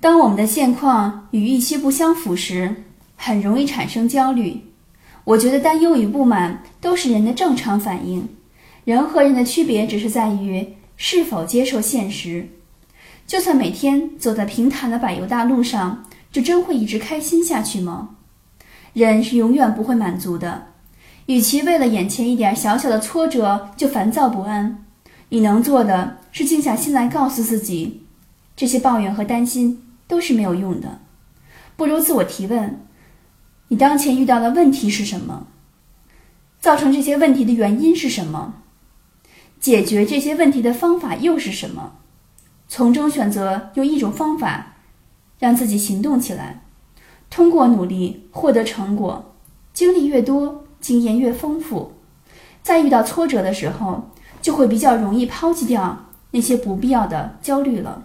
当我们的现况与预期不相符时，很容易产生焦虑。我觉得担忧与不满都是人的正常反应，人和人的区别只是在于是否接受现实。就算每天走在平坦的柏油大路上，就真会一直开心下去吗？人是永远不会满足的。与其为了眼前一点小小的挫折就烦躁不安，你能做的是静下心来，告诉自己，这些抱怨和担心都是没有用的。不如自我提问：你当前遇到的问题是什么？造成这些问题的原因是什么？解决这些问题的方法又是什么？从中选择用一种方法，让自己行动起来。通过努力获得成果，经历越多。经验越丰富，在遇到挫折的时候，就会比较容易抛弃掉那些不必要的焦虑了。